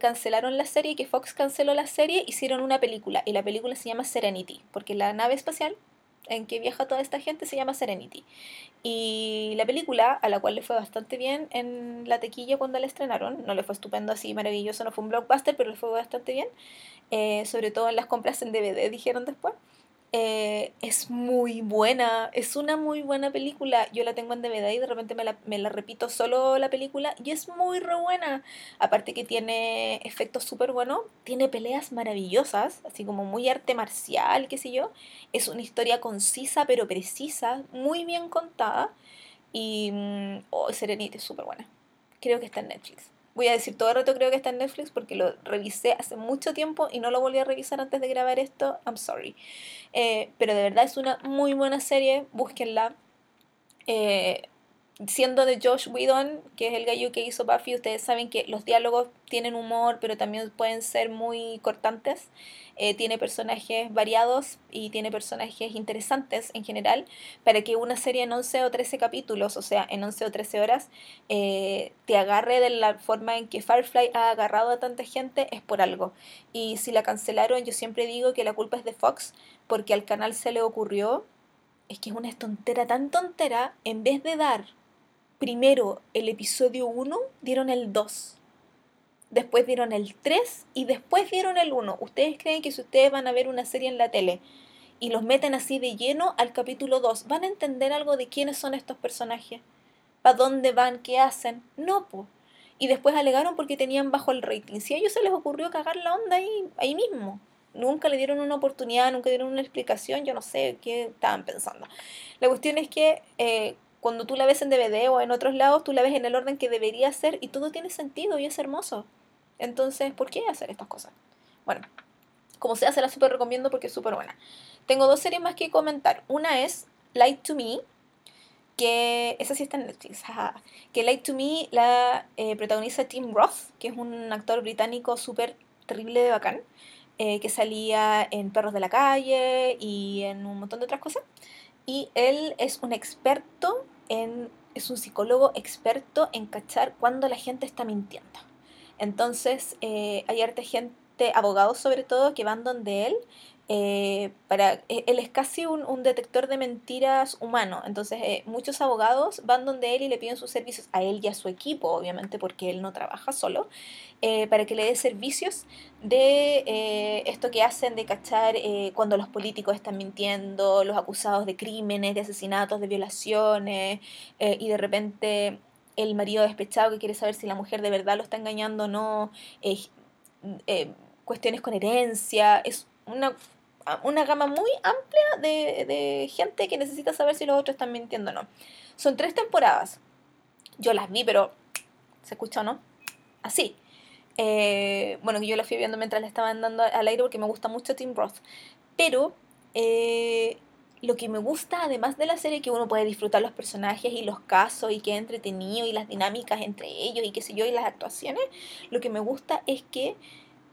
cancelaron la serie, que Fox canceló la serie, hicieron una película y la película se llama Serenity, porque la nave espacial en que viaja toda esta gente se llama Serenity. Y la película, a la cual le fue bastante bien en la tequilla cuando la estrenaron, no le fue estupendo así, maravilloso, no fue un blockbuster, pero le fue bastante bien, eh, sobre todo en las compras en DVD, dijeron después. Eh, es muy buena, es una muy buena película. Yo la tengo en DVD y de repente me la, me la repito solo la película y es muy re buena. Aparte que tiene efectos súper buenos, tiene peleas maravillosas, así como muy arte marcial, qué sé yo. Es una historia concisa pero precisa, muy bien contada. Y mm, oh, Serenity es súper buena. Creo que está en Netflix voy a decir todo el rato creo que está en Netflix porque lo revisé hace mucho tiempo y no lo volví a revisar antes de grabar esto. I'm sorry. Eh, pero de verdad es una muy buena serie, búsquenla. Eh, siendo de Josh Whedon, que es el gallo que hizo Buffy, ustedes saben que los diálogos tienen humor, pero también pueden ser muy cortantes. Eh, tiene personajes variados y tiene personajes interesantes en general, para que una serie en 11 o 13 capítulos, o sea, en 11 o 13 horas, eh, te agarre de la forma en que Firefly ha agarrado a tanta gente, es por algo. Y si la cancelaron, yo siempre digo que la culpa es de Fox, porque al canal se le ocurrió, es que es una tontera tan tontera, en vez de dar primero el episodio 1, dieron el 2. Después dieron el 3 y después dieron el 1. ¿Ustedes creen que si ustedes van a ver una serie en la tele y los meten así de lleno al capítulo 2, van a entender algo de quiénes son estos personajes? ¿Para dónde van? ¿Qué hacen? No, po. Y después alegaron porque tenían bajo el rating. Si a ellos se les ocurrió cagar la onda ahí, ahí mismo. Nunca le dieron una oportunidad, nunca dieron una explicación, yo no sé qué estaban pensando. La cuestión es que eh, cuando tú la ves en DVD o en otros lados, tú la ves en el orden que debería ser y todo tiene sentido y es hermoso. Entonces, ¿por qué hacer estas cosas? Bueno, como sea, se la súper recomiendo porque es súper buena. Tengo dos series más que comentar. Una es Light to Me, que esa sí está en Netflix, que Light to Me la eh, protagoniza Tim Roth, que es un actor británico súper terrible de bacán, eh, que salía en Perros de la Calle y en un montón de otras cosas y él es un experto en, es un psicólogo experto en cachar cuando la gente está mintiendo. Entonces, eh, hay gente, abogados sobre todo, que van donde él eh, para, e, él es casi un, detector de mentiras humano, entonces eh, muchos abogados van donde él y le piden sus servicios a él y a su equipo, obviamente porque él no trabaja solo, eh, para que le dé servicios de esto que hacen de cachar cuando los políticos están mintiendo, los acusados de crímenes, de asesinatos, de violaciones, y de repente el marido despechado que quiere saber si la mujer de verdad lo está engañando o no, cuestiones con herencia, es una una gama muy amplia de, gente que necesita saber si los otros están mintiendo o no. Son tres temporadas. Yo las vi, pero ¿se escucha o no? Así. Eh, bueno, yo las fui viendo mientras le estaban dando al aire porque me gusta mucho Tim Roth. Pero eh, lo que me gusta, además de la serie, que uno puede disfrutar los personajes y los casos y que es entretenido y las dinámicas entre ellos y qué sé yo y las actuaciones, lo que me gusta es que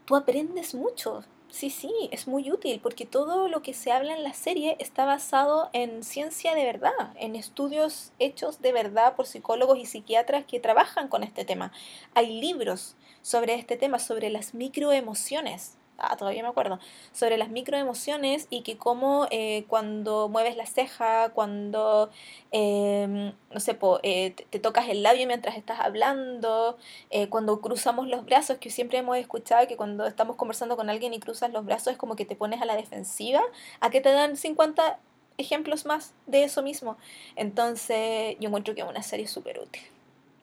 tú aprendes mucho Sí, sí, es muy útil porque todo lo que se habla en la serie está basado en ciencia de verdad, en estudios hechos de verdad por psicólogos y psiquiatras que trabajan con este tema. Hay libros sobre este tema, sobre las microemociones ah, todavía me acuerdo, sobre las microemociones y que cómo eh, cuando mueves la ceja, cuando, em, no sé, eh, te, tocas el labio mientras estás hablando, eh, cuando cruzamos los brazos, que siempre hemos escuchado que cuando estamos conversando con alguien y cruzas los brazos es como que te pones a la defensiva, a que te dan 50 ejemplos más de eso mismo. Entonces yo encuentro que es una serie súper útil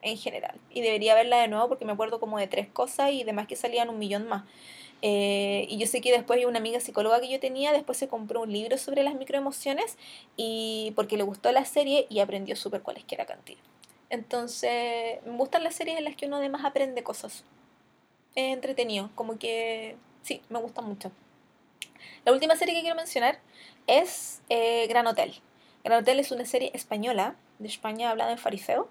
en general. Y debería verla de nuevo porque me acuerdo como de tres cosas y demás que salían un millón más. Eh, y yo sé que después una amiga psicóloga que yo tenía, después se compró un libro sobre las microemociones y porque le gustó la serie y aprendió súper cualesquiera cantidad. Entonces, me gustan las series en las que uno además aprende cosas. Entretenido, como que sí, me gusta mucho. La última serie que quiero mencionar es eh, Gran Hotel. Gran Hotel es una serie española, de España hablada en fariseo.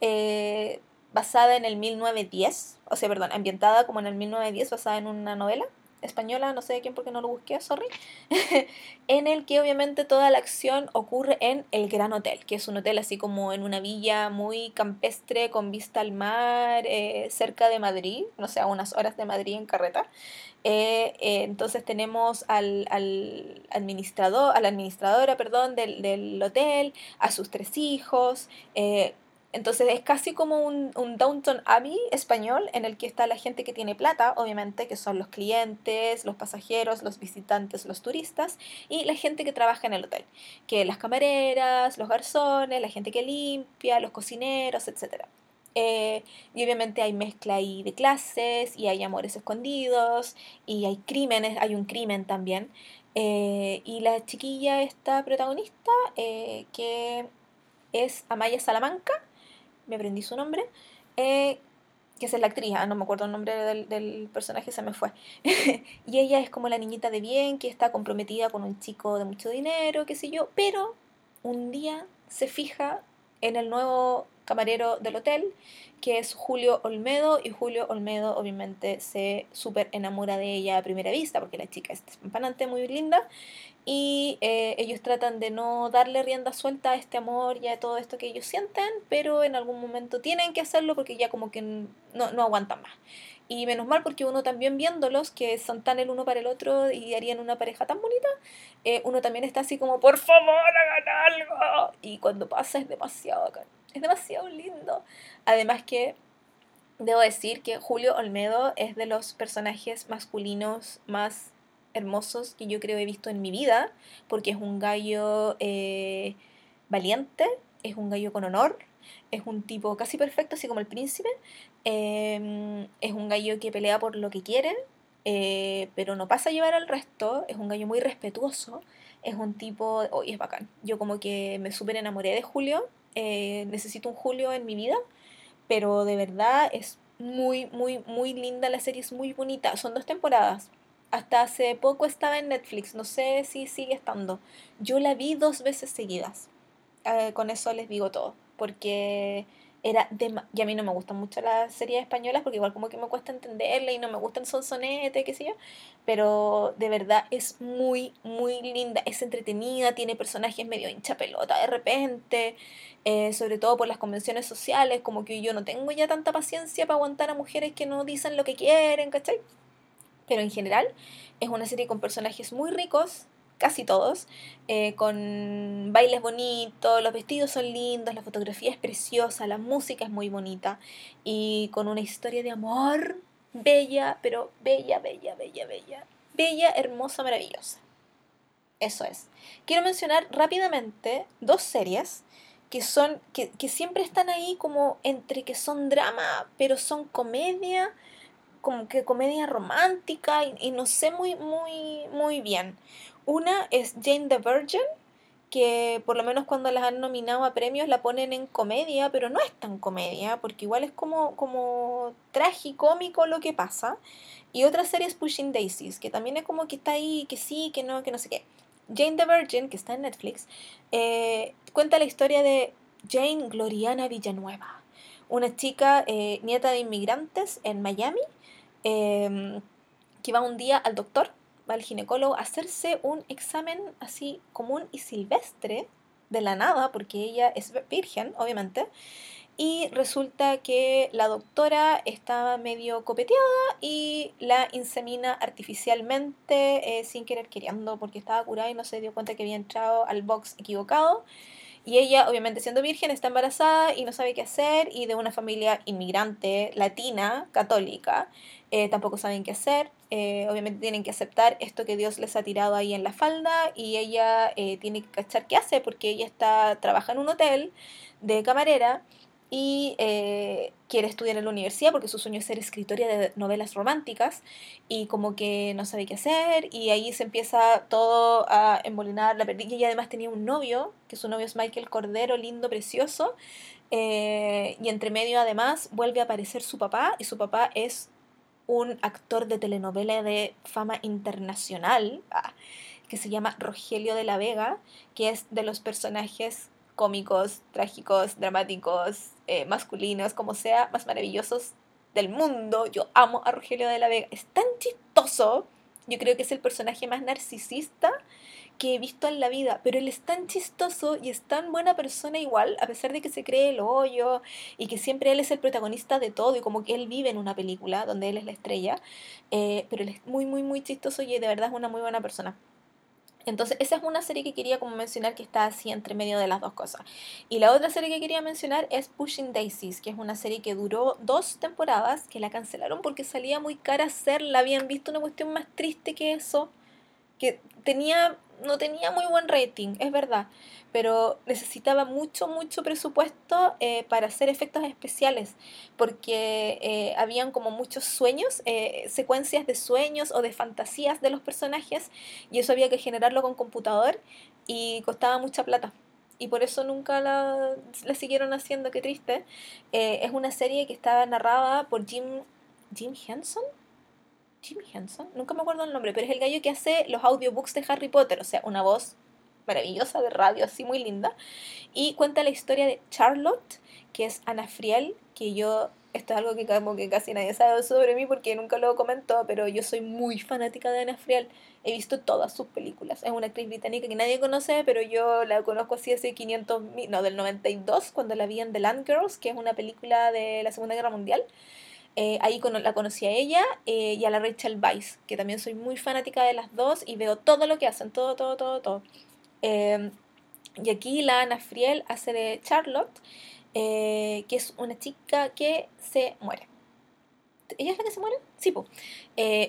Eh, basada en el 1910, o sea, perdón, ambientada como en el 1910, basada en una novela española, no sé de quién porque no lo busqué, sorry, en el que obviamente toda la acción ocurre en el Gran Hotel, que es un hotel así como en una villa muy campestre con vista al mar, eh, cerca de Madrid, no sé, a unas horas de Madrid en carreta. Eh, eh, entonces tenemos al, al, administrador, a la administradora perdón, del, del hotel, a sus tres hijos, entonces es casi como un, un, Downton Abbey español en el que está la gente que tiene plata, obviamente, que son los clientes, los pasajeros, los visitantes, los turistas, y la gente que trabaja en el hotel, que las camareras, los garzones, la gente que limpia, los cocineros, etc. Eh, y obviamente hay mezcla ahí de clases, y hay amores escondidos, y hay crímenes, hay un crimen también. Eh, y la chiquilla, esta protagonista, eh, que es Amaya Salamanca, me aprendí su nombre, eh, que es la actriz, ah, no me acuerdo el nombre del, personaje, se me fue. y ella es como la niñita de bien, que está comprometida con un chico de mucho dinero, qué sé yo, pero un día se fija en el nuevo camarero del hotel, que es Julio Olmedo, y Julio Olmedo obviamente se súper enamora de ella a primera vista, porque la chica es despampanante, muy linda, y eh, ellos tratan de no darle rienda suelta a este amor y a todo esto que ellos sienten, pero en algún momento tienen que hacerlo porque ya como que no, no aguantan más. Y menos mal porque uno también viéndolos, que son tan el uno para el otro y harían una pareja tan bonita, eh, uno también está así como, por favor, hagan algo. Y cuando pasa es demasiado. Es demasiado lindo. Además que debo decir que Julio Olmedo es de los personajes masculinos más hermosos que yo creo he visto en mi vida, porque es un gallo eh, valiente, es un gallo con honor, es un tipo casi perfecto, así como el príncipe, em, es un gallo que pelea por lo que quiere, eh, pero no pasa a llevar al resto, es un gallo muy respetuoso, es un tipo, hoy es bacán, yo como que me súper enamoré de Julio, eh, necesito un Julio en mi vida, pero de verdad es muy, muy, muy linda la serie, es muy bonita, son dos temporadas, hasta hace poco estaba en Netflix, no sé si sigue estando. Yo la vi dos veces seguidas. Eh, con eso les digo todo. Porque era de... Y a mí no me gustan mucho las series españolas porque igual como que me cuesta entenderla y no me gustan son sonete, qué sé yo. Pero de verdad es muy, muy linda. Es entretenida, tiene personajes medio hincha pelota de repente. Eh, sobre todo por las convenciones sociales, como que yo no tengo ya tanta paciencia para aguantar a mujeres que no dicen lo que quieren, ¿cachai? Pero en general es una serie con personajes muy ricos, casi todos, eh, con bailes bonitos, los vestidos son lindos, la fotografía es preciosa, la música es muy bonita y con una historia de amor bella, pero bella, bella, bella, bella, bella, hermosa, maravillosa. Eso es. Quiero mencionar rápidamente dos series que son que, que siempre están ahí como entre que son drama, pero son comedia como que comedia romántica y, no sé muy, muy, muy bien. Una es Jane the Virgin, que por lo menos cuando las han nominado a premios la ponen en comedia, pero no es tan comedia, porque igual es como, como tragicómico lo que pasa. Y otra serie es Pushing Daisies, que también es como que está ahí, que sí, que no, que no sé qué. Jane the Virgin, que está en Netflix, eh, cuenta la historia de Jane Gloriana Villanueva, una chica eh, nieta de inmigrantes en Miami, Em, que va un día al doctor, va al ginecólogo a hacerse un examen así común y silvestre de la nada, porque ella es virgen, obviamente, y resulta que la doctora estaba medio copeteada y la insemina artificialmente eh, sin querer queriendo porque estaba curada y no se dio cuenta que había entrado al box equivocado. Y ella, obviamente siendo virgen, está embarazada y no sabe qué hacer y de una familia inmigrante latina, católica, eh, tampoco saben qué hacer. Eh, obviamente tienen que aceptar esto que Dios les ha tirado ahí en la falda y ella eh, tiene que cachar qué hace porque ella está trabaja en un hotel de camarera y eh, quiere estudiar en la universidad porque su sueño es ser escritora de novelas románticas y como que no sabe qué hacer y ahí se empieza todo a embolinar la y ella además tenía un novio, que su novio es Michael Cordero, lindo, precioso, y entre medio además vuelve a aparecer su papá y su papá es un actor de telenovela de fama internacional ah, que se llama Rogelio de la Vega, que es de los personajes cómicos, trágicos, dramáticos, eh, masculinos, como sea, más maravillosos del mundo. Yo amo a Rogelio de la Vega. Es tan chistoso. Yo creo que es el personaje más narcisista que he visto en la vida, pero él es tan chistoso y es tan buena persona igual, a pesar de que se cree el hoyo y que siempre él es el protagonista de todo y como que él vive en una película donde él es la estrella, eh, pero él es muy, muy, muy chistoso y de verdad es una muy buena persona. Entonces, esa es una serie que quería como mencionar que está así entre medio de las dos cosas. Y la otra serie que quería mencionar es Pushing Daisies, que es una serie que duró dos temporadas, que la cancelaron porque salía muy cara hacerla. Habían visto una cuestión más triste que eso, que tenía, no tenía muy buen rating, es verdad pero necesitaba mucho, mucho presupuesto eh, para hacer efectos especiales, porque eh, habían como muchos sueños, eh, secuencias de sueños o de fantasías de los personajes, y eso había que generarlo con computador y costaba mucha plata. Y por eso nunca la, la siguieron haciendo, qué triste. es una serie que estaba narrada por Jim, Jim Henson, Jim Henson, nunca me acuerdo el nombre, pero es el gallo que hace los audiobooks de Harry Potter, o sea, una voz maravillosa de radio, así muy linda. Y cuenta la historia de Charlotte, que es Ana Friel, que yo esto es algo que, como que casi nadie sabe sobre mí porque nunca lo comentó, pero yo soy muy fanática de Ana Friel. He visto todas sus películas. Es una actriz británica que nadie conoce, pero yo la conozco así hace 500, no, del 92, cuando la vi en The Land Girls, que es una película de la Segunda Guerra Mundial. Eh, ahí la conocí a ella eh, y a la Rachel Weisz, que también soy muy fanática de las dos y veo todo lo que hacen, todo, todo, todo, todo. Eh, y aquí la Ana Friel hace de Charlotte eh, que es una chica que se muere. ¿Ella es la que se muere? Sí, pues.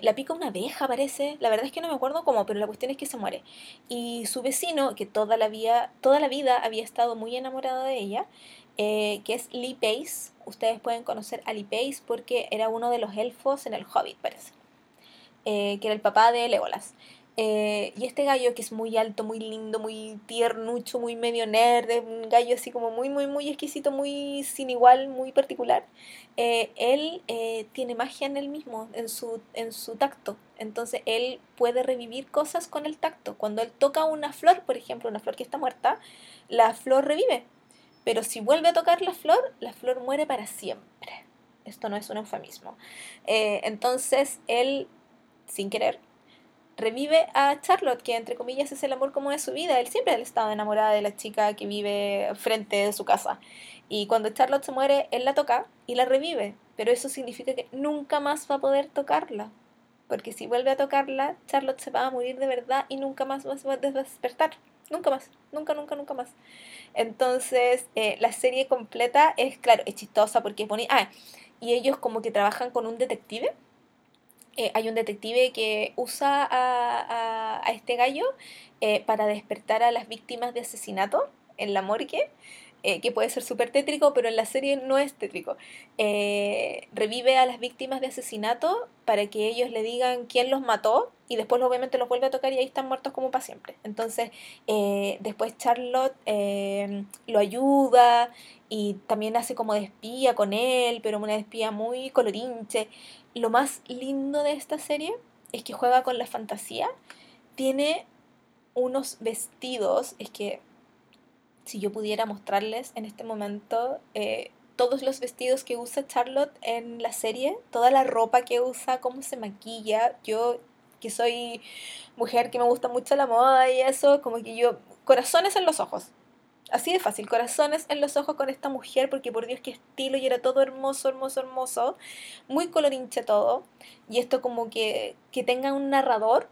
la pica una abeja, parece. La verdad es que no me acuerdo cómo, pero la cuestión es que se muere. Y su vecino, que toda la vida, toda la vida había estado muy enamorado de ella, eh, que es Lee Pace. Ustedes pueden conocer a Lee Pace porque era uno de los elfos en el Hobbit, parece. que era el papá de Legolas. Eh, y este gallo que es muy alto, muy lindo, muy tiernucho, muy medio nerd, un gallo así como muy, muy, muy exquisito, muy sin igual, muy particular, eh, él eh, tiene magia en él mismo, en su, en su tacto. Entonces él puede revivir cosas con el tacto. Cuando él toca una flor, por ejemplo, una flor que está muerta, la flor revive. Pero si vuelve a tocar la flor, la flor muere para siempre. Esto no es un eufemismo. entonces él, sin querer, revive a Charlotte, que entre comillas es el amor como de su vida. Él siempre ha estado enamorada de la chica que vive frente de su casa. Y cuando Charlotte se muere, él la toca y la revive. Pero eso significa que nunca más va a poder tocarla. Porque si vuelve a tocarla, Charlotte se va a morir de verdad y nunca más va a despertar. Nunca más. Nunca, nunca, nunca más. Entonces, eh, la serie completa es, claro, es chistosa porque pone... Ah, y ellos como que trabajan con un detective eh, hay un detective que usa a, a, este gallo eh, para despertar a las víctimas de asesinato en la morgue, eh, que puede ser súper tétrico, pero en la serie no es tétrico. revive a las víctimas de asesinato para que ellos le digan quién los mató y después obviamente los vuelve a tocar y ahí están muertos como para siempre. Entonces, después Charlotte lo ayuda y también hace como de espía con él, pero una espía muy colorinche lo más lindo de esta serie es que juega con la fantasía. Tiene unos vestidos, es que si yo pudiera mostrarles en este momento eh, todos los vestidos que usa Charlotte en la serie, toda la ropa que usa, cómo se maquilla, yo que soy mujer que me gusta mucho la moda y eso, como que yo, corazones en los ojos, Así de fácil, corazones en los ojos con esta mujer, porque por Dios qué estilo, y era todo hermoso, hermoso, hermoso, muy colorinche todo, y esto como que, que tenga un narrador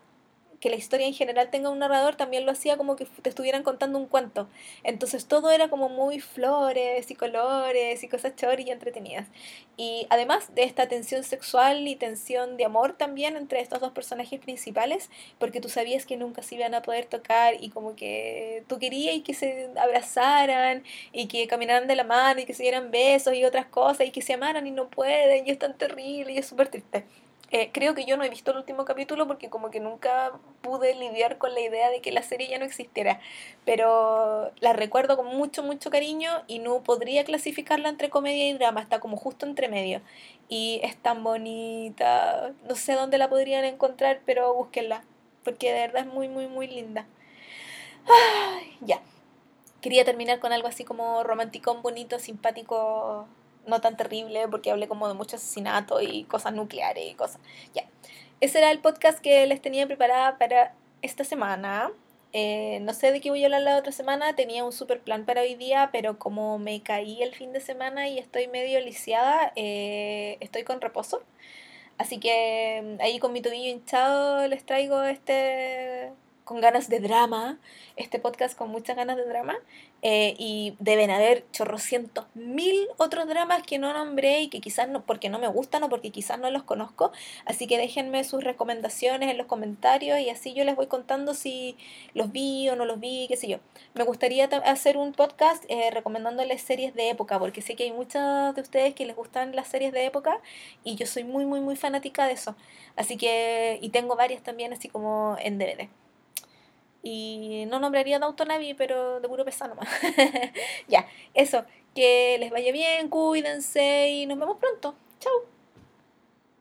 que la historia en general tenga un narrador también lo hacía como que te estuvieran contando un cuento. Entonces todo era como muy flores y colores y cosas chori y entretenidas. Y además de esta tensión sexual y tensión de amor también entre estos dos personajes principales, porque tú sabías que nunca se iban a poder tocar y como que tú querías que se abrazaran y que caminaran de la mano y que se dieran besos y otras cosas y que se amaran y no pueden y es tan terrible y es súper triste. Eh, creo que yo no he visto el último capítulo porque como que nunca pude lidiar con la idea de que la serie ya no existiera. Pero la recuerdo con mucho, mucho cariño y no podría clasificarla entre comedia y drama. Está como justo entre medio. Y es tan bonita. No sé dónde la podrían encontrar, pero búsquenla. Porque de verdad es muy, muy, muy linda. Ya. Quería terminar con algo así como romanticón, bonito, simpático, no tan terrible porque hablé como de mucho asesinato y cosas nucleares y cosas. Ya. Ese era el podcast que les tenía preparada para esta semana. Eh, no sé de qué voy a hablar la otra semana. Tenía un super plan para hoy día, pero como me caí el fin de semana y estoy medio lisiada, eh, estoy con reposo. Así que mm, ahí con mi tobillo hinchado les traigo este con ganas de drama, este podcast con muchas ganas de drama, eh, y deben haber chorrocientos mil otros dramas que no nombré y que quizás no, porque no me gustan o porque quizás no los conozco, así que déjenme sus recomendaciones en los comentarios y así yo les voy contando si los vi o no los vi, qué sé yo. Me gustaría hacer un podcast eh, recomendándoles series de época, porque sé que hay muchos de ustedes que les gustan las series de época y yo soy muy, muy, muy fanática de eso, así que, y tengo varias también así como en DVD. Y no nombraría Downton Abbey, pero de puro pesar nomás. ya, eso. Que les vaya bien, cuídense y nos vemos pronto. Chao.